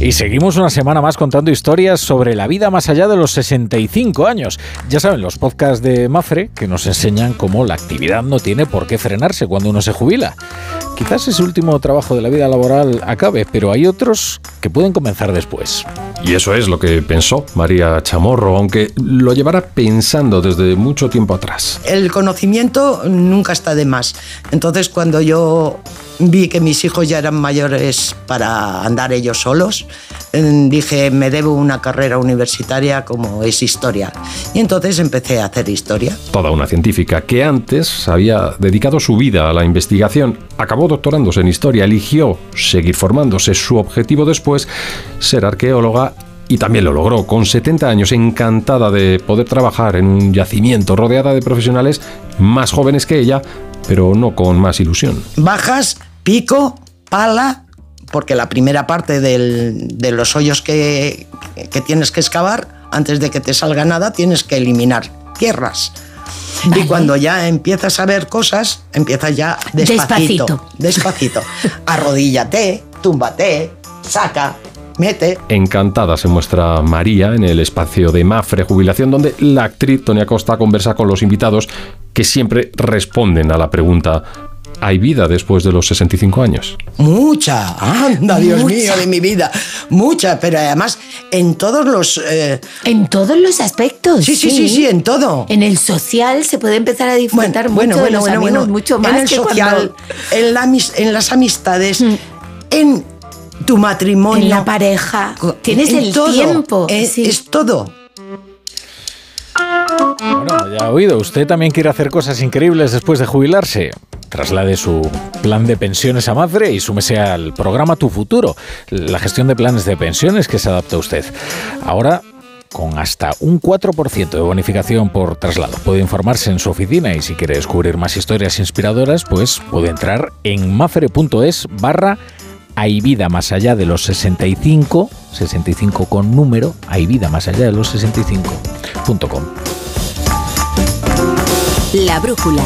Y seguimos una semana más contando historias sobre la vida más allá de los 65 años. Ya saben, los podcasts de Mafre que nos enseñan cómo la actividad no tiene por qué frenarse cuando uno se jubila. Quizás ese último trabajo de la vida laboral acabe, pero hay otros que pueden comenzar después. Y eso es lo que pensó María Chamorro, aunque lo llevara pensando desde mucho tiempo atrás. El conocimiento nunca está de más. Entonces, cuando yo vi que mis hijos ya eran mayores para andar ellos solos, mm, dije, me debo una carrera universitaria como es historia. Y entonces empecé a hacer historia. Toda una científica que antes había dedicado su vida a la investigación, acabó doctorándose en historia, eligió seguir formándose. Su objetivo después, ser arqueóloga y también lo logró, con 70 años, encantada de poder trabajar en un yacimiento rodeada de profesionales más jóvenes que ella, pero no con más ilusión. Bajas, pico, pala, porque la primera parte de los hoyos que, que tienes que excavar, antes de que te salga nada, tienes que eliminar tierras. Y cuando ya empiezas a ver cosas, empiezas ya despacito. Despacito. despacito. Arrodíllate, túmbate, saca, mete. Encantada se muestra María en el espacio de Mafre Jubilación, donde la actriz Tonia Costa conversa con los invitados que siempre responden a la pregunta ¿Hay vida después de los 65 años? Mucha, anda, Dios mío de mi vida, mucha, pero además en todos los... Eh, en todos los aspectos. Sí, sí, sí, sí, en todo. En el social se puede empezar a disfrutar mucho de los amigos, mucho más en el social, en, en, las amistades, mm. en tu matrimonio. En la pareja. Tienes el tiempo. Es, es todo. Bueno, ya ha oído, usted también quiere hacer cosas increíbles después de jubilarse. Traslade su plan de pensiones a Madre y súmese al programa Tu Futuro, la gestión de planes de pensiones que se adapta a usted. Ahora con hasta un 4% de bonificación por traslado. Puede informarse en su oficina y si quiere descubrir más historias inspiradoras, pues puede entrar en mafre.es barra hay vida más allá de los 65, 65 con número, hay vida más allá de los 65.com. La brújula